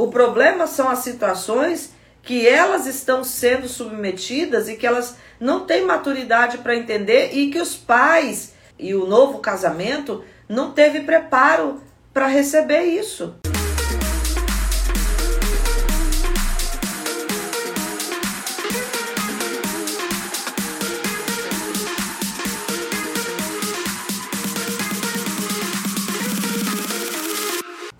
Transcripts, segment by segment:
O problema são as situações que elas estão sendo submetidas e que elas não têm maturidade para entender e que os pais e o novo casamento não teve preparo para receber isso.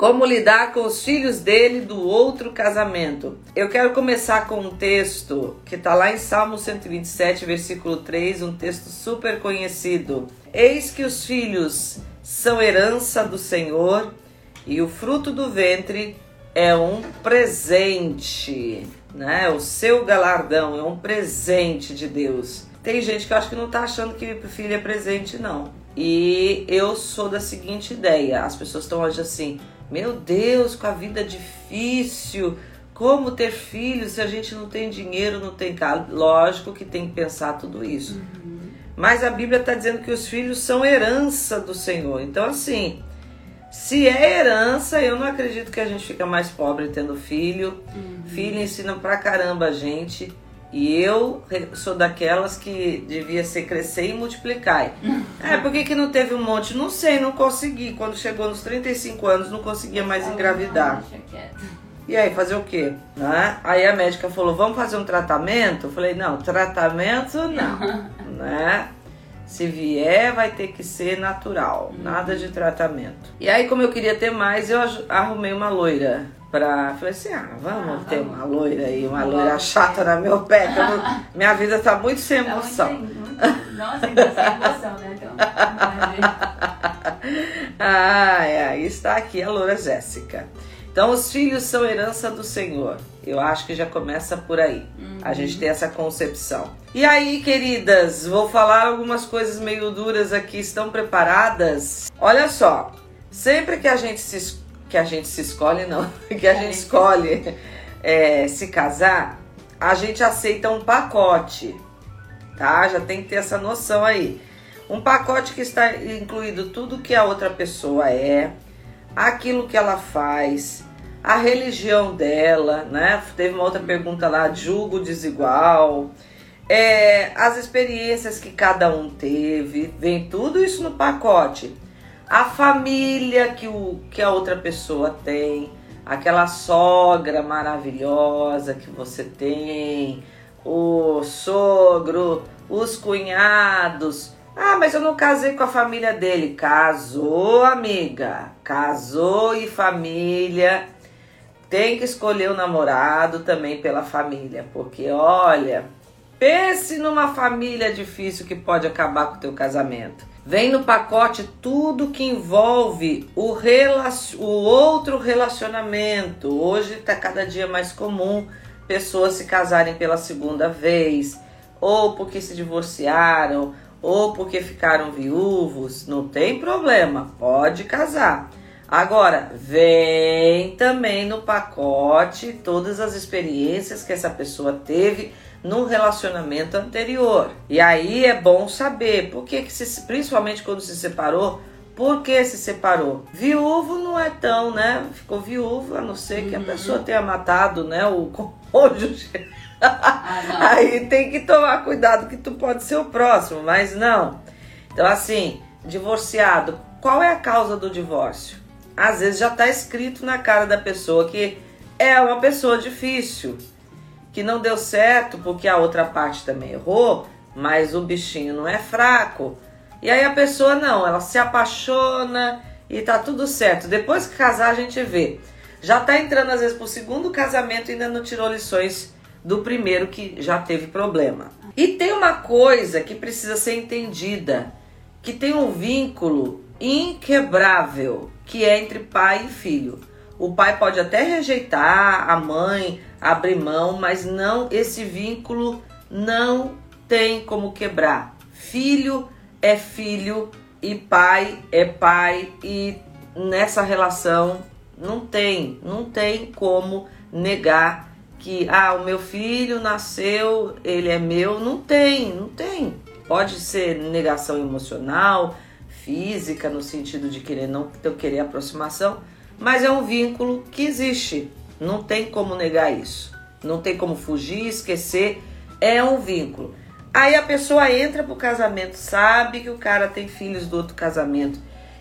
Como lidar com os filhos dele do outro casamento? Eu quero começar com um texto que está lá em Salmo 127, versículo 3, um texto super conhecido. Eis que os filhos são herança do Senhor e o fruto do ventre é um presente, né? O seu galardão é um presente de Deus. Tem gente que acho que não está achando que filho é presente, não. E eu sou da seguinte ideia: as pessoas estão hoje assim, meu Deus, com a vida difícil, como ter filhos se a gente não tem dinheiro, não tem carro? Lógico que tem que pensar tudo isso. Uhum. Mas a Bíblia está dizendo que os filhos são herança do Senhor. Então, assim, se é herança, eu não acredito que a gente fica mais pobre tendo filho. Uhum. Filho ensina pra caramba a gente. E eu sou daquelas que devia ser crescer e multiplicar. é, por que, que não teve um monte? Não sei, não consegui. Quando chegou nos 35 anos, não conseguia mais engravidar. E aí, fazer o quê? Né? Aí a médica falou, vamos fazer um tratamento? Eu falei, não, tratamento não. né? Se vier, vai ter que ser natural, nada de tratamento. E aí, como eu queria ter mais, eu arrumei uma loira pra. Falei assim: ah, vamos ah, ter vamos. uma loira aí, uma loira chata no meu pé. Não, minha vida tá muito sem tá emoção. Nossa, ainda sem emoção, né? Então, ai, ai, está aqui a loura Jéssica. Então, os filhos são herança do Senhor. Eu acho que já começa por aí. Uhum. A gente tem essa concepção. E aí, queridas, vou falar algumas coisas meio duras aqui. Estão preparadas? Olha só, sempre que a gente se que a gente se escolhe, não, que a gente escolhe é, se casar, a gente aceita um pacote, tá? Já tem que ter essa noção aí. Um pacote que está incluído tudo que a outra pessoa é, aquilo que ela faz, a religião dela, né? Teve uma outra pergunta lá, julgo desigual, é, as experiências que cada um teve, vem tudo isso no pacote a família que, o, que a outra pessoa tem, aquela sogra maravilhosa que você tem, o sogro, os cunhados. Ah, mas eu não casei com a família dele. Casou, amiga. Casou e família. Tem que escolher o namorado também pela família, porque olha, pense numa família difícil que pode acabar com o teu casamento. Vem no pacote tudo que envolve o, o outro relacionamento. Hoje está cada dia mais comum pessoas se casarem pela segunda vez, ou porque se divorciaram, ou porque ficaram viúvos. Não tem problema, pode casar. Agora, vem também no pacote todas as experiências que essa pessoa teve no relacionamento anterior. E aí é bom saber por que, que se, principalmente quando se separou, por que se separou? Viúvo não é tão, né? Ficou viúvo, a não ser que a uhum. pessoa tenha matado, né, o cônjuge. Ah, aí tem que tomar cuidado que tu pode ser o próximo, mas não. Então assim, divorciado, qual é a causa do divórcio? Às vezes já está escrito na cara da pessoa que é uma pessoa difícil, que não deu certo porque a outra parte também errou, mas o bichinho não é fraco. E aí a pessoa não, ela se apaixona e tá tudo certo. Depois que casar, a gente vê. Já tá entrando às vezes pro segundo casamento e ainda não tirou lições do primeiro que já teve problema. E tem uma coisa que precisa ser entendida, que tem um vínculo inquebrável, que é entre pai e filho. O pai pode até rejeitar a mãe, abrir mão, mas não esse vínculo não tem como quebrar. Filho é filho e pai é pai e nessa relação não tem, não tem como negar que ah, o meu filho nasceu, ele é meu, não tem, não tem. Pode ser negação emocional, física no sentido de querer não querer aproximação, mas é um vínculo que existe Não tem como negar isso. Não tem como fugir, esquecer. É um vínculo. Aí a pessoa entra pro casamento, sabe que o cara tem filhos do outro casamento,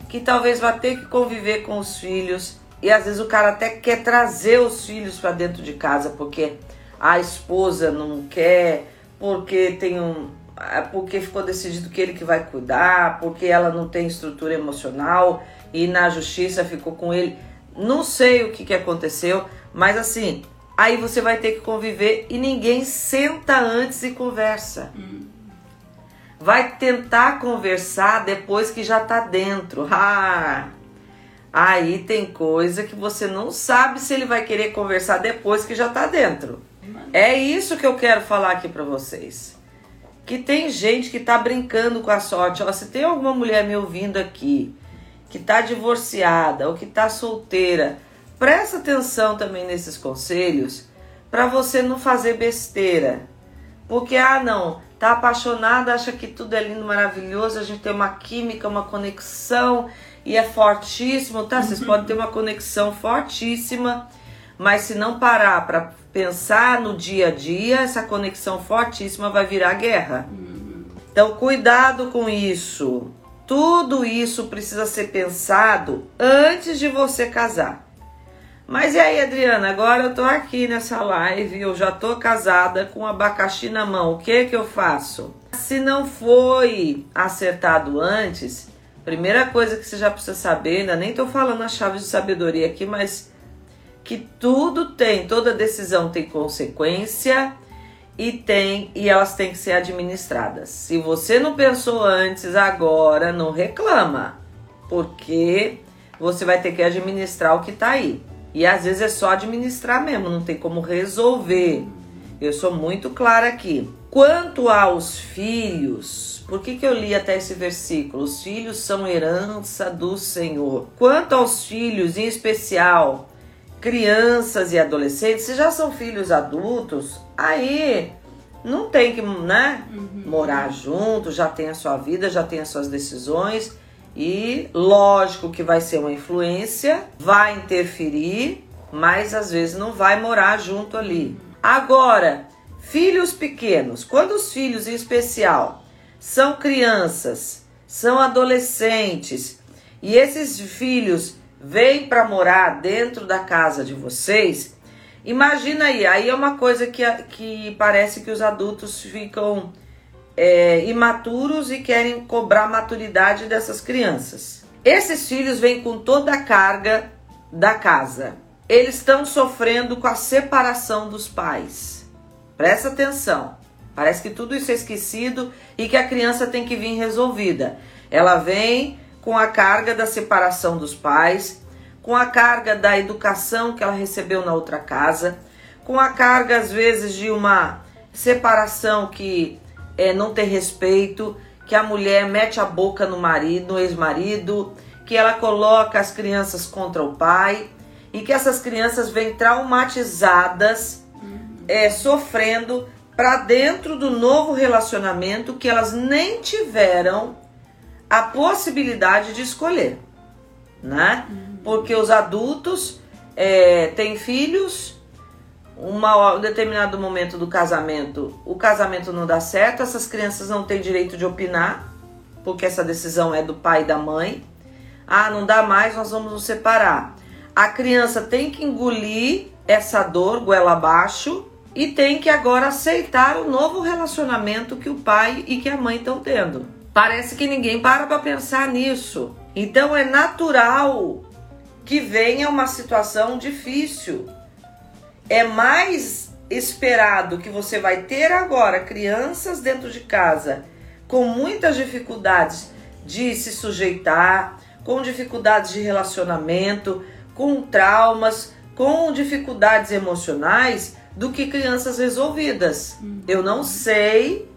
que talvez vá ter que conviver com os filhos. E às vezes o cara até quer trazer os filhos para dentro de casa porque a esposa não quer, porque tem um, porque ficou decidido que ele que vai cuidar, porque ela não tem estrutura emocional e na justiça ficou com ele. Não sei o que, que aconteceu, mas assim, aí você vai ter que conviver e ninguém senta antes e conversa. Hum. Vai tentar conversar depois que já tá dentro. Ah, aí tem coisa que você não sabe se ele vai querer conversar depois que já tá dentro. É isso que eu quero falar aqui para vocês. Que tem gente que tá brincando com a sorte. Ó, se tem alguma mulher me ouvindo aqui que está divorciada ou que está solteira, presta atenção também nesses conselhos para você não fazer besteira. Porque, ah, não, tá apaixonada, acha que tudo é lindo, maravilhoso, a gente tem uma química, uma conexão e é fortíssimo, tá? Vocês podem ter uma conexão fortíssima, mas se não parar para pensar no dia a dia, essa conexão fortíssima vai virar guerra. Uhum. Então, cuidado com isso. Tudo isso precisa ser pensado antes de você casar. Mas e aí, Adriana? Agora eu tô aqui nessa live, eu já tô casada com abacaxi na mão. O que que eu faço? Se não foi acertado antes, primeira coisa que você já precisa saber, ainda nem tô falando a chave de sabedoria aqui, mas que tudo tem, toda decisão tem consequência e tem e elas têm que ser administradas. Se você não pensou antes, agora não reclama, porque você vai ter que administrar o que está aí. E às vezes é só administrar mesmo, não tem como resolver. Eu sou muito clara aqui. Quanto aos filhos, por que, que eu li até esse versículo? Os filhos são herança do Senhor. Quanto aos filhos, em especial, crianças e adolescentes, se já são filhos adultos, aí não tem que, né, uhum. morar junto, já tem a sua vida, já tem as suas decisões e lógico que vai ser uma influência, vai interferir, mas às vezes não vai morar junto ali. Agora, filhos pequenos, quando os filhos em especial são crianças, são adolescentes e esses filhos vêm para morar dentro da casa de vocês, imagina aí, aí é uma coisa que, que parece que os adultos ficam é, imaturos e querem cobrar maturidade dessas crianças. Esses filhos vêm com toda a carga da casa. Eles estão sofrendo com a separação dos pais. Presta atenção. Parece que tudo isso é esquecido e que a criança tem que vir resolvida. Ela vem com a carga da separação dos pais, com a carga da educação que ela recebeu na outra casa, com a carga às vezes de uma separação que é, não tem respeito, que a mulher mete a boca no marido, no ex-marido, que ela coloca as crianças contra o pai e que essas crianças vêm traumatizadas, é, sofrendo para dentro do novo relacionamento que elas nem tiveram a possibilidade de escolher, né? Uhum. Porque os adultos é, têm filhos, uma, um determinado momento do casamento, o casamento não dá certo, essas crianças não têm direito de opinar, porque essa decisão é do pai e da mãe. Ah, não dá mais, nós vamos nos separar. A criança tem que engolir essa dor goela abaixo e tem que agora aceitar o novo relacionamento que o pai e que a mãe estão tendo. Parece que ninguém para para pensar nisso. Então é natural que venha uma situação difícil. É mais esperado que você vai ter agora crianças dentro de casa com muitas dificuldades de se sujeitar, com dificuldades de relacionamento, com traumas, com dificuldades emocionais, do que crianças resolvidas. Eu não sei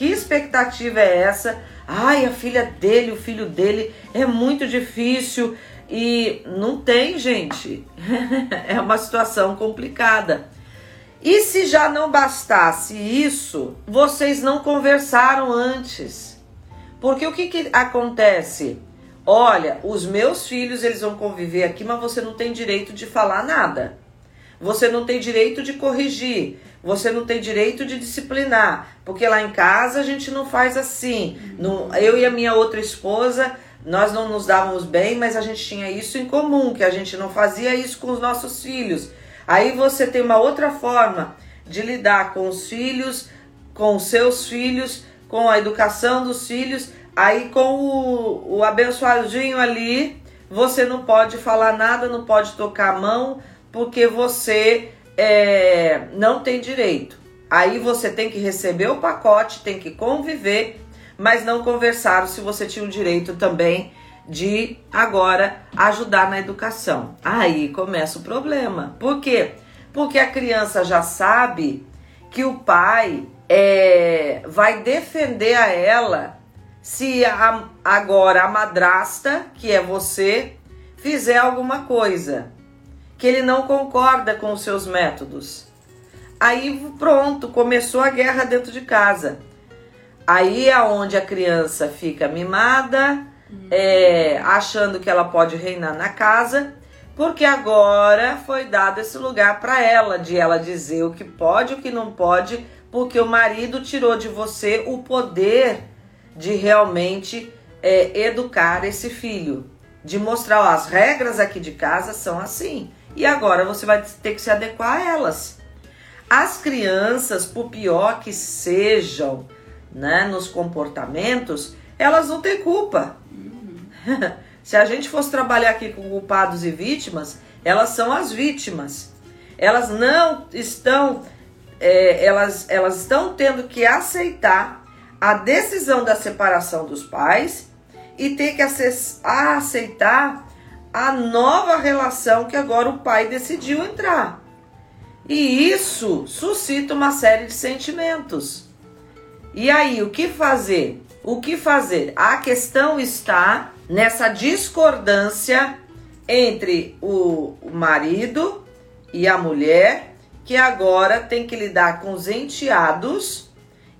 que expectativa é essa Ai, a filha dele, o filho dele é muito difícil e não tem, gente. é uma situação complicada. E se já não bastasse isso, vocês não conversaram antes. Porque o que, que acontece? Olha, os meus filhos eles vão conviver aqui, mas você não tem direito de falar nada. Você não tem direito de corrigir, você não tem direito de disciplinar, porque lá em casa a gente não faz assim. Não, eu e a minha outra esposa, nós não nos dávamos bem, mas a gente tinha isso em comum, que a gente não fazia isso com os nossos filhos. Aí você tem uma outra forma de lidar com os filhos, com os seus filhos, com a educação dos filhos. Aí com o, o abençoadinho ali, você não pode falar nada, não pode tocar a mão, porque você é, não tem direito. Aí você tem que receber o pacote, tem que conviver, mas não conversaram se você tinha o direito também de agora ajudar na educação. Aí começa o problema. Por quê? Porque a criança já sabe que o pai é, vai defender a ela se a, agora a madrasta, que é você, fizer alguma coisa que ele não concorda com os seus métodos. Aí pronto, começou a guerra dentro de casa. Aí é onde a criança fica mimada, é, achando que ela pode reinar na casa, porque agora foi dado esse lugar para ela, de ela dizer o que pode e o que não pode, porque o marido tirou de você o poder de realmente é, educar esse filho, de mostrar ó, as regras aqui de casa são assim e agora você vai ter que se adequar a elas. As crianças, por pior que sejam né, nos comportamentos, elas não têm culpa. se a gente fosse trabalhar aqui com culpados e vítimas, elas são as vítimas. Elas não estão, é, elas, elas estão tendo que aceitar a decisão da separação dos pais e ter que aceitar a nova relação que agora o pai decidiu entrar. E isso suscita uma série de sentimentos. E aí, o que fazer? O que fazer? A questão está nessa discordância entre o marido e a mulher, que agora tem que lidar com os enteados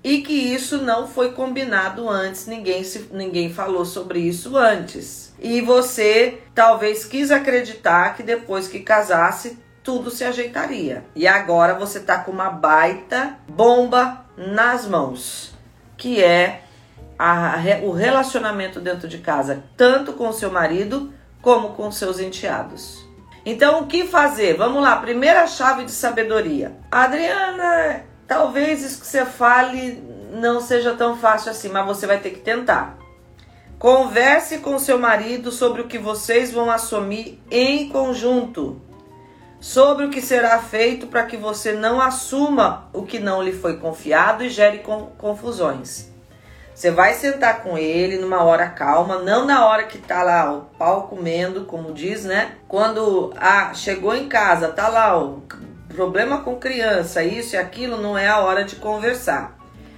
e que isso não foi combinado antes, ninguém, se, ninguém falou sobre isso antes. E você talvez quis acreditar que depois que casasse tudo se ajeitaria. E agora você tá com uma baita bomba nas mãos, que é a, o relacionamento dentro de casa, tanto com seu marido como com seus enteados. Então, o que fazer? Vamos lá, primeira chave de sabedoria. Adriana, Talvez isso que você fale não seja tão fácil assim, mas você vai ter que tentar. Converse com seu marido sobre o que vocês vão assumir em conjunto, sobre o que será feito para que você não assuma o que não lhe foi confiado e gere confusões. Você vai sentar com ele numa hora calma, não na hora que tá lá o pau comendo, como diz, né? Quando ah, chegou em casa, tá lá o problema com criança, isso e aquilo, não é a hora de conversar.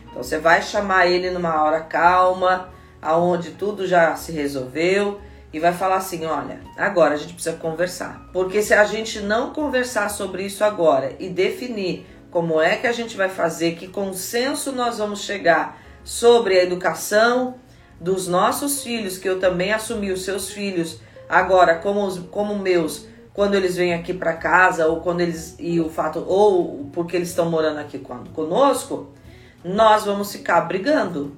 Então você vai chamar ele numa hora calma, aonde tudo já se resolveu e vai falar assim: olha, agora a gente precisa conversar. Porque se a gente não conversar sobre isso agora e definir como é que a gente vai fazer, que consenso nós vamos chegar sobre a educação dos nossos filhos, que eu também assumi os seus filhos agora como, os, como meus quando eles vêm aqui para casa ou quando eles e o fato ou porque eles estão morando aqui conosco, nós vamos ficar brigando.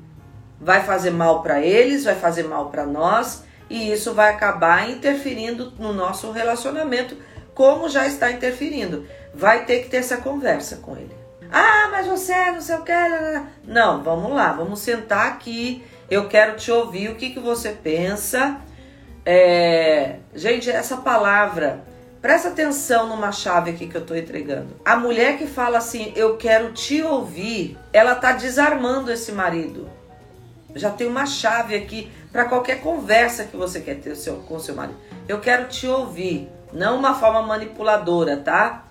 Vai fazer mal para eles, vai fazer mal para nós e isso vai acabar interferindo no nosso relacionamento, como já está interferindo. Vai ter que ter essa conversa com ele. Ah, mas você não sei o que. Não, vamos lá, vamos sentar aqui. Eu quero te ouvir o que, que você pensa é, gente, essa palavra, presta atenção numa chave aqui que eu estou entregando. A mulher que fala assim, eu quero te ouvir, ela está desarmando esse marido. Já tem uma chave aqui para qualquer conversa que você quer ter seu, com seu marido. Eu quero te ouvir, não uma forma manipuladora, tá?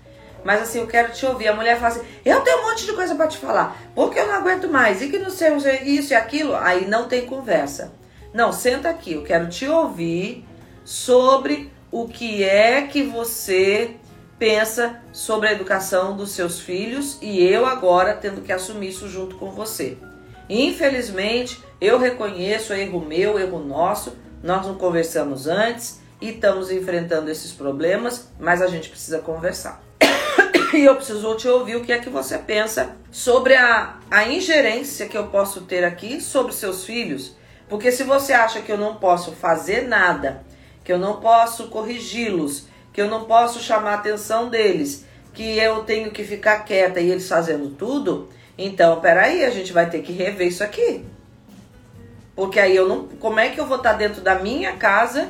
Mas assim, eu quero te ouvir. A mulher fala assim: eu tenho um monte de coisa para te falar, porque eu não aguento mais, e que não sei isso e aquilo. Aí não tem conversa. Não, senta aqui, eu quero te ouvir sobre o que é que você pensa sobre a educação dos seus filhos e eu agora tendo que assumir isso junto com você. Infelizmente, eu reconheço erro meu, erro nosso, nós não conversamos antes e estamos enfrentando esses problemas, mas a gente precisa conversar. E eu preciso te ouvir o que é que você pensa sobre a, a ingerência que eu posso ter aqui sobre seus filhos. Porque se você acha que eu não posso fazer nada, que eu não posso corrigi-los, que eu não posso chamar a atenção deles, que eu tenho que ficar quieta e eles fazendo tudo, então peraí, a gente vai ter que rever isso aqui. Porque aí eu não. Como é que eu vou estar dentro da minha casa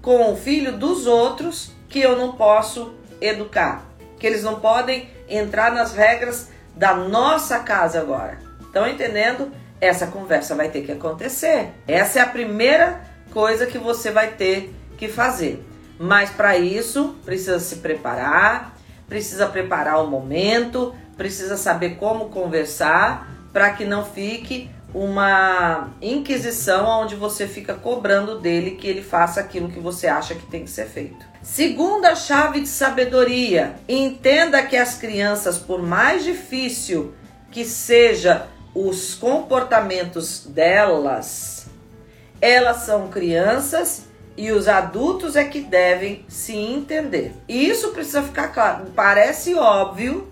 com o filho dos outros que eu não posso educar? Que eles não podem entrar nas regras da nossa casa agora. Estão entendendo? Essa conversa vai ter que acontecer. Essa é a primeira coisa que você vai ter que fazer. Mas para isso, precisa se preparar, precisa preparar o momento, precisa saber como conversar para que não fique uma inquisição onde você fica cobrando dele que ele faça aquilo que você acha que tem que ser feito. Segunda chave de sabedoria: entenda que as crianças, por mais difícil que seja os comportamentos delas, elas são crianças e os adultos é que devem se entender. E isso precisa ficar claro. Parece óbvio,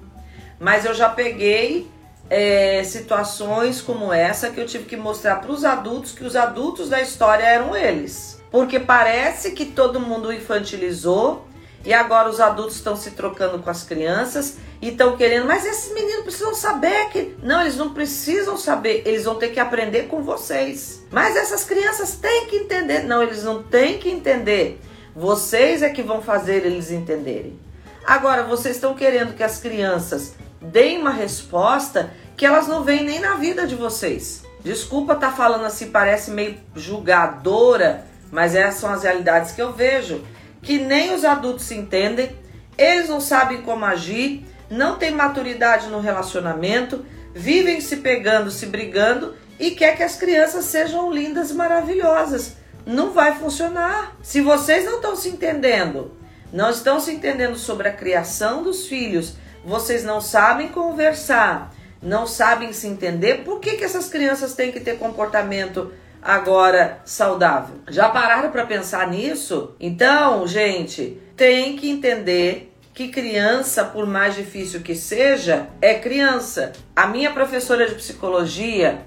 mas eu já peguei é, situações como essa que eu tive que mostrar para os adultos que os adultos da história eram eles. Porque parece que todo mundo infantilizou e agora os adultos estão se trocando com as crianças e estão querendo, mas esses meninos precisam saber que. Não, eles não precisam saber, eles vão ter que aprender com vocês. Mas essas crianças têm que entender. Não, eles não têm que entender. Vocês é que vão fazer eles entenderem. Agora, vocês estão querendo que as crianças deem uma resposta que elas não veem nem na vida de vocês. Desculpa estar tá falando assim, parece meio julgadora, mas essas são as realidades que eu vejo que nem os adultos se entendem, eles não sabem como agir, não têm maturidade no relacionamento, vivem se pegando, se brigando e quer que as crianças sejam lindas e maravilhosas. Não vai funcionar. Se vocês não estão se entendendo, não estão se entendendo sobre a criação dos filhos, vocês não sabem conversar, não sabem se entender, por que, que essas crianças têm que ter comportamento agora saudável. Já pararam para pensar nisso? Então, gente, tem que entender que criança, por mais difícil que seja, é criança. A minha professora de psicologia,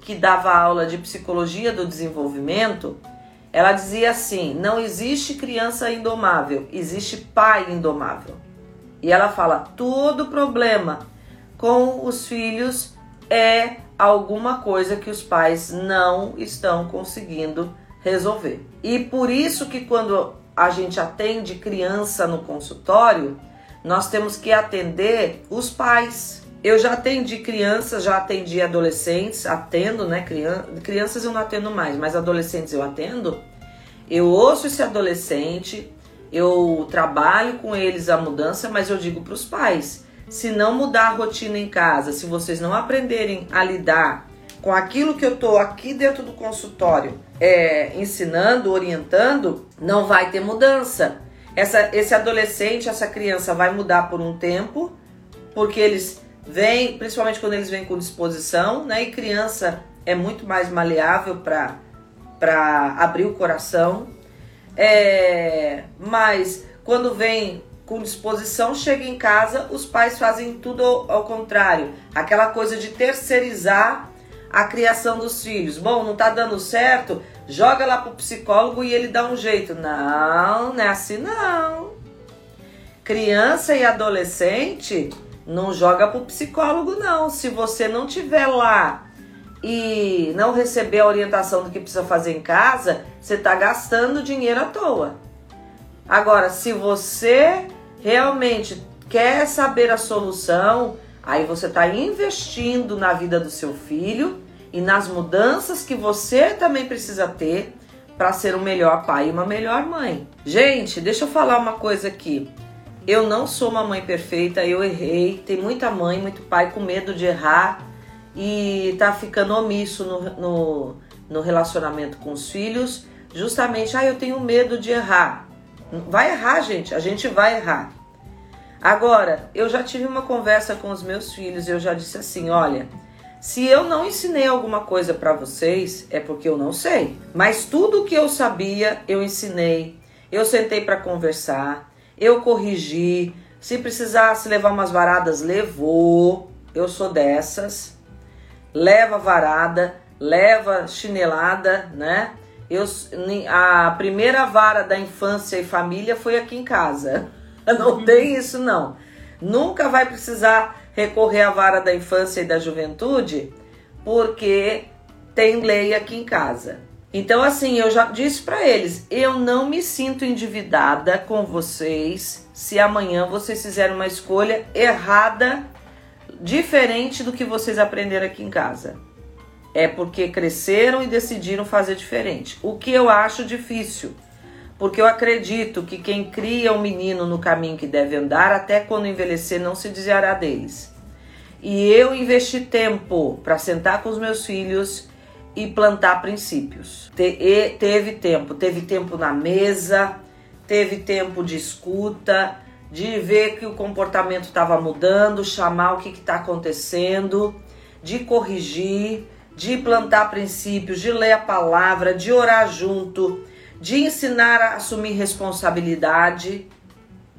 que dava aula de psicologia do desenvolvimento, ela dizia assim: não existe criança indomável, existe pai indomável. E ela fala: todo problema com os filhos é alguma coisa que os pais não estão conseguindo resolver. E por isso que quando a gente atende criança no consultório, nós temos que atender os pais. Eu já atendi crianças, já atendi adolescentes, atendo, né? Crianças eu não atendo mais, mas adolescentes eu atendo. Eu ouço esse adolescente, eu trabalho com eles a mudança, mas eu digo para os pais: se não mudar a rotina em casa, se vocês não aprenderem a lidar com aquilo que eu estou aqui dentro do consultório é, ensinando, orientando, não vai ter mudança. Essa, esse adolescente, essa criança vai mudar por um tempo, porque eles vêm, principalmente quando eles vêm com disposição, né? E criança é muito mais maleável para abrir o coração. É, mas quando vem com disposição, chega em casa, os pais fazem tudo ao, contrário. Aquela coisa de terceirizar a criação dos filhos. Bom, não tá dando certo, joga lá pro psicólogo e ele dá um jeito. Não, não é assim não. Criança e adolescente não joga pro psicólogo não. Se você não tiver lá e não receber a orientação do que precisa fazer em casa, você tá gastando dinheiro à toa. Agora, se você realmente quer saber a solução, aí você está investindo na vida do seu filho e nas mudanças que você também precisa ter para ser um melhor pai e uma melhor mãe. Gente, deixa eu falar uma coisa aqui. Eu não sou uma mãe perfeita, eu errei. Tem muita mãe, muito pai com medo de errar e tá ficando omisso no, no, no relacionamento com os filhos. Justamente, ah, eu tenho medo de errar. Vai errar, gente. A gente vai errar. Agora, eu já tive uma conversa com os meus filhos eu já disse assim: olha, se eu não ensinei alguma coisa para vocês, é porque eu não sei. Mas tudo que eu sabia, eu ensinei. Eu sentei para conversar, eu corrigi, Se precisasse levar umas varadas, levou. Eu sou dessas. Leva varada, leva chinelada, né? Eu, a primeira vara da infância e família foi aqui em casa. Não uhum. tem isso, não. Nunca vai precisar recorrer à vara da infância e da juventude, porque tem lei aqui em casa. Então, assim, eu já disse para eles: eu não me sinto endividada com vocês se amanhã vocês fizerem uma escolha errada, diferente do que vocês aprenderam aqui em casa. É porque cresceram e decidiram fazer diferente. O que eu acho difícil, porque eu acredito que quem cria o um menino no caminho que deve andar, até quando envelhecer, não se desviará deles. E eu investi tempo para sentar com os meus filhos e plantar princípios. Te, teve tempo, teve tempo na mesa, teve tempo de escuta, de ver que o comportamento estava mudando, chamar o que está acontecendo, de corrigir, de plantar princípios, de ler a palavra, de orar junto, de ensinar a assumir responsabilidade.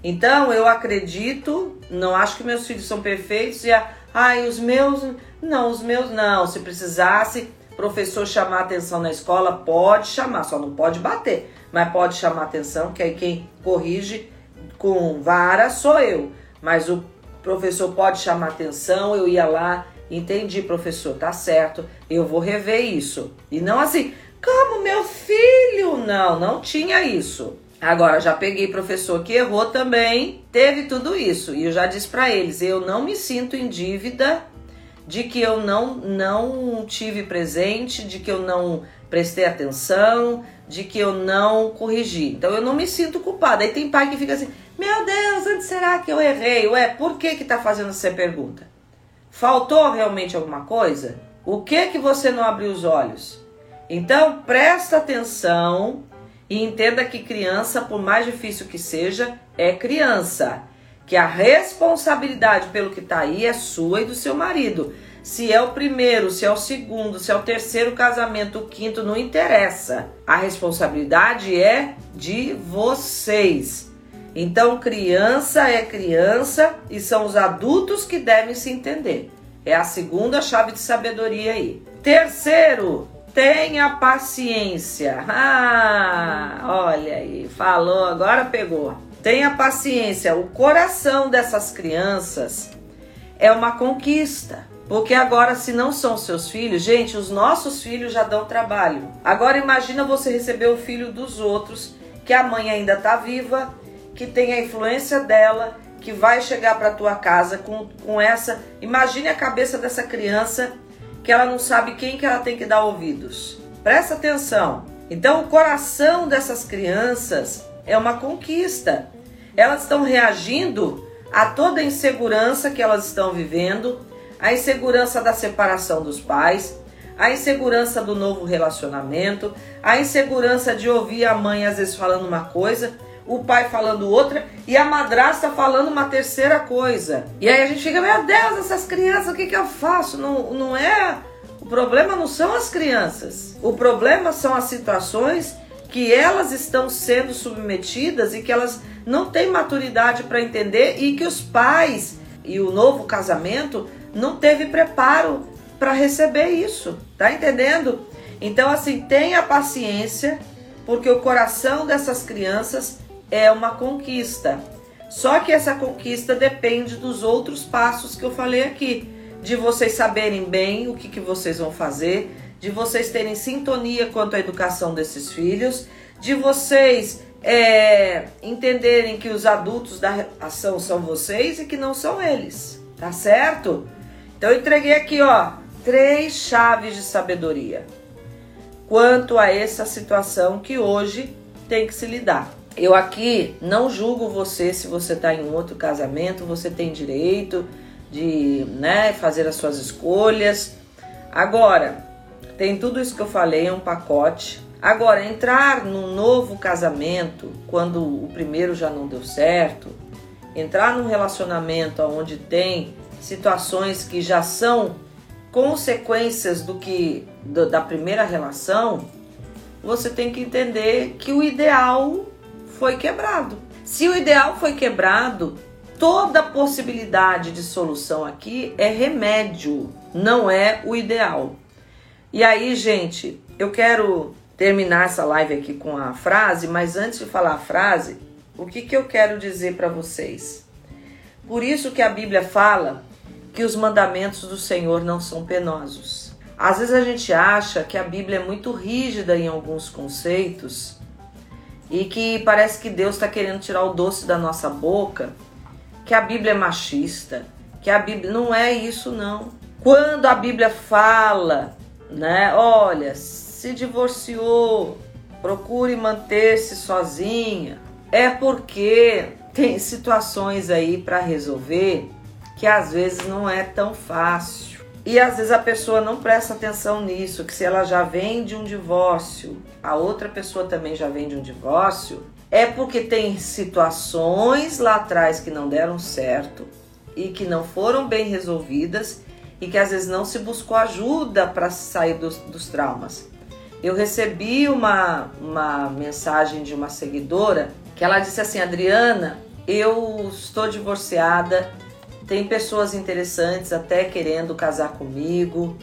Então eu acredito, não acho que meus filhos são perfeitos e a, ai, os meus, não, os meus não, se precisasse professor chamar atenção na escola, pode chamar, só não pode bater, mas pode chamar atenção, que aí quem corrige com vara sou eu. Mas o professor pode chamar atenção, eu ia lá, entendi, professor, tá certo, eu vou rever isso. E não assim, como meu filho? Não, não tinha isso. Agora já peguei professor que errou também, teve tudo isso. E eu já disse para eles, eu não me sinto em dívida de que eu não, não tive presente, de que eu não prestei atenção, de que eu não corrigi. Então eu não me sinto culpada. Aí tem pai que fica assim: Meu Deus, onde será que eu errei? Ué, por que que tá fazendo essa pergunta? Faltou realmente alguma coisa? O que que você não abriu os olhos? Então presta atenção e entenda que criança, por mais difícil que seja, é criança que a responsabilidade pelo que está aí é sua e do seu marido. Se é o primeiro, se é o segundo, se é o terceiro casamento, o quinto, não interessa. A responsabilidade é de vocês. Então, criança é criança e são os adultos que devem se entender. É a segunda chave de sabedoria aí. Terceiro, tenha paciência. Ah, olha aí, falou, agora pegou. Tenha paciência. O coração dessas crianças é uma conquista. Porque agora, se não são seus filhos, gente, os nossos filhos já dão trabalho. Agora imagina você receber o filho dos outros, que a mãe ainda está viva, que tem a influência dela, que vai chegar para tua casa com, com essa. Imagine a cabeça dessa criança que ela não sabe quem que ela tem que dar ouvidos. Presta atenção. Então, o coração dessas crianças é uma conquista. Elas estão reagindo a toda a insegurança que elas estão vivendo, a insegurança da separação dos pais, a insegurança do novo relacionamento, a insegurança de ouvir a mãe às vezes falando uma coisa, o pai falando outra e a madrasta falando uma terceira coisa. E aí a gente fica, meu Deus, essas crianças, o que, que eu faço? Não, não é. O problema não são as crianças. O problema são as situações que elas estão sendo submetidas e que elas não têm maturidade para entender e que os pais e o novo casamento não teve preparo para receber isso, tá entendendo? Então assim, tenha paciência, porque o coração dessas crianças é uma conquista. Só que essa conquista depende dos outros passos que eu falei aqui, de vocês saberem bem o que, que vocês vão fazer, de vocês terem sintonia quanto à educação desses filhos, de vocês é, entenderem que os adultos da ação são vocês e que não são eles, tá certo? Então eu entreguei aqui, ó, três chaves de sabedoria quanto a essa situação que hoje tem que se lidar. Eu aqui não julgo você se você está em outro casamento, você tem direito de né, fazer as suas escolhas. Agora, tem tudo isso que eu falei, é um pacote. Agora, entrar num novo casamento quando o primeiro já não deu certo, entrar num relacionamento onde tem situações que já são consequências do que do, da primeira relação, você tem que entender que o ideal foi quebrado. Se o ideal foi quebrado, toda possibilidade de solução aqui é remédio, não é o ideal. E aí, gente, eu quero terminar essa live aqui com a frase, mas antes de falar a frase, o que, que eu quero dizer para vocês? Por isso que a Bíblia fala que os mandamentos do Senhor não são penosos. Às vezes a gente acha que a Bíblia é muito rígida em alguns conceitos e que parece que Deus está querendo tirar o doce da nossa boca, que a Bíblia é machista, que a Bíblia não é isso não. Quando a Bíblia fala, né, olha, se divorciou, procure manter-se sozinha, é porque tem situações aí para resolver que às vezes não é tão fácil. E às vezes a pessoa não presta atenção nisso, que se ela já vem de um divórcio, a outra pessoa também já vem de um divórcio, é porque tem situações lá atrás que não deram certo e que não foram bem resolvidas e que às vezes não se buscou ajuda para sair dos, dos, traumas. Eu recebi uma, uma mensagem de uma seguidora que ela disse assim: Adriana, eu estou divorciada tem pessoas interessantes até querendo casar comigo.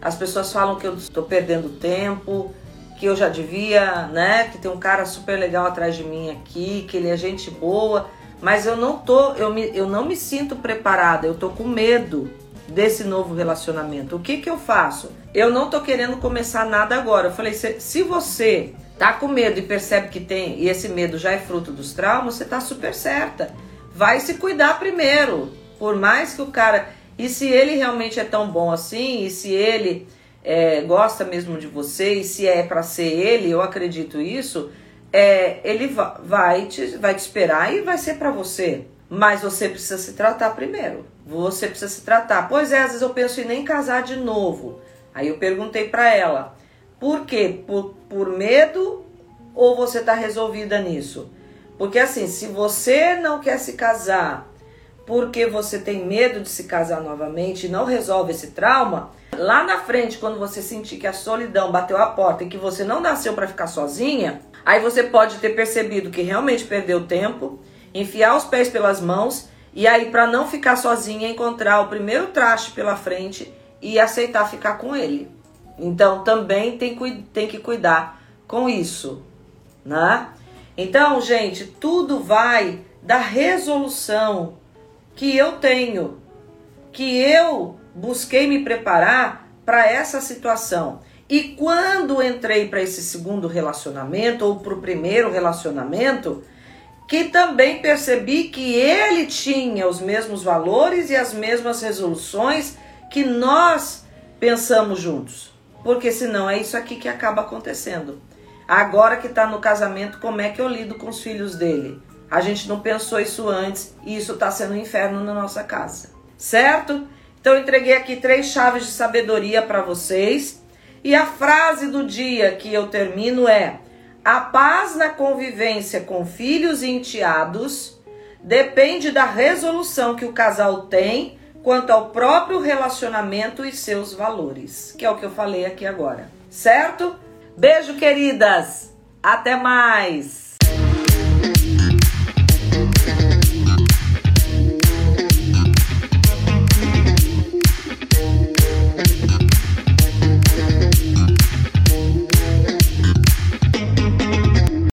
As pessoas falam que eu estou perdendo tempo, que eu já devia, né? Que tem um cara super legal atrás de mim aqui, que ele é gente boa, mas eu não tô, eu, me, eu não me sinto preparada, eu tô com medo desse novo relacionamento. O que que eu faço? Eu não tô querendo começar nada agora. Eu falei, se, se você tá com medo e percebe que tem, e esse medo já é fruto dos traumas, você tá super certa. Vai se cuidar primeiro. Por mais que o cara. E se ele realmente é tão bom assim, e se ele é, gosta mesmo de você, e se é para ser ele, eu acredito isso, é, ele vai te, vai te esperar e vai ser para você. Mas você precisa se tratar primeiro. Você precisa se tratar. Pois é, às vezes eu penso em nem casar de novo. Aí eu perguntei para ela: por quê? Por, por medo ou você tá resolvida nisso? Porque assim, se você não quer se casar porque você tem medo de se casar novamente e não resolve esse trauma, lá na frente, quando você sentir que a solidão bateu a porta e que você não nasceu para ficar sozinha, aí você pode ter percebido que realmente perdeu tempo, enfiar os pés pelas mãos e aí para não ficar sozinha encontrar o primeiro traste pela frente e aceitar ficar com ele. Então também tem, tem que cuidar com isso, né? Então, gente, tudo vai da resolução que eu tenho, que eu busquei me preparar para essa situação. E quando entrei para esse segundo relacionamento ou para o primeiro relacionamento, que também percebi que ele tinha os mesmos valores e as mesmas resoluções que nós pensamos juntos. Porque senão é isso aqui que acaba acontecendo. Agora que está no casamento, como é que eu lido com os filhos dele? A gente não pensou isso antes e isso está sendo um inferno na nossa casa, certo? Então eu entreguei aqui três chaves de sabedoria para vocês e a frase do dia que eu termino é: a paz na convivência com filhos e enteados depende da resolução que o casal tem quanto ao próprio relacionamento e seus valores, que é o que eu falei aqui agora, certo? Beijo, queridas! Até mais!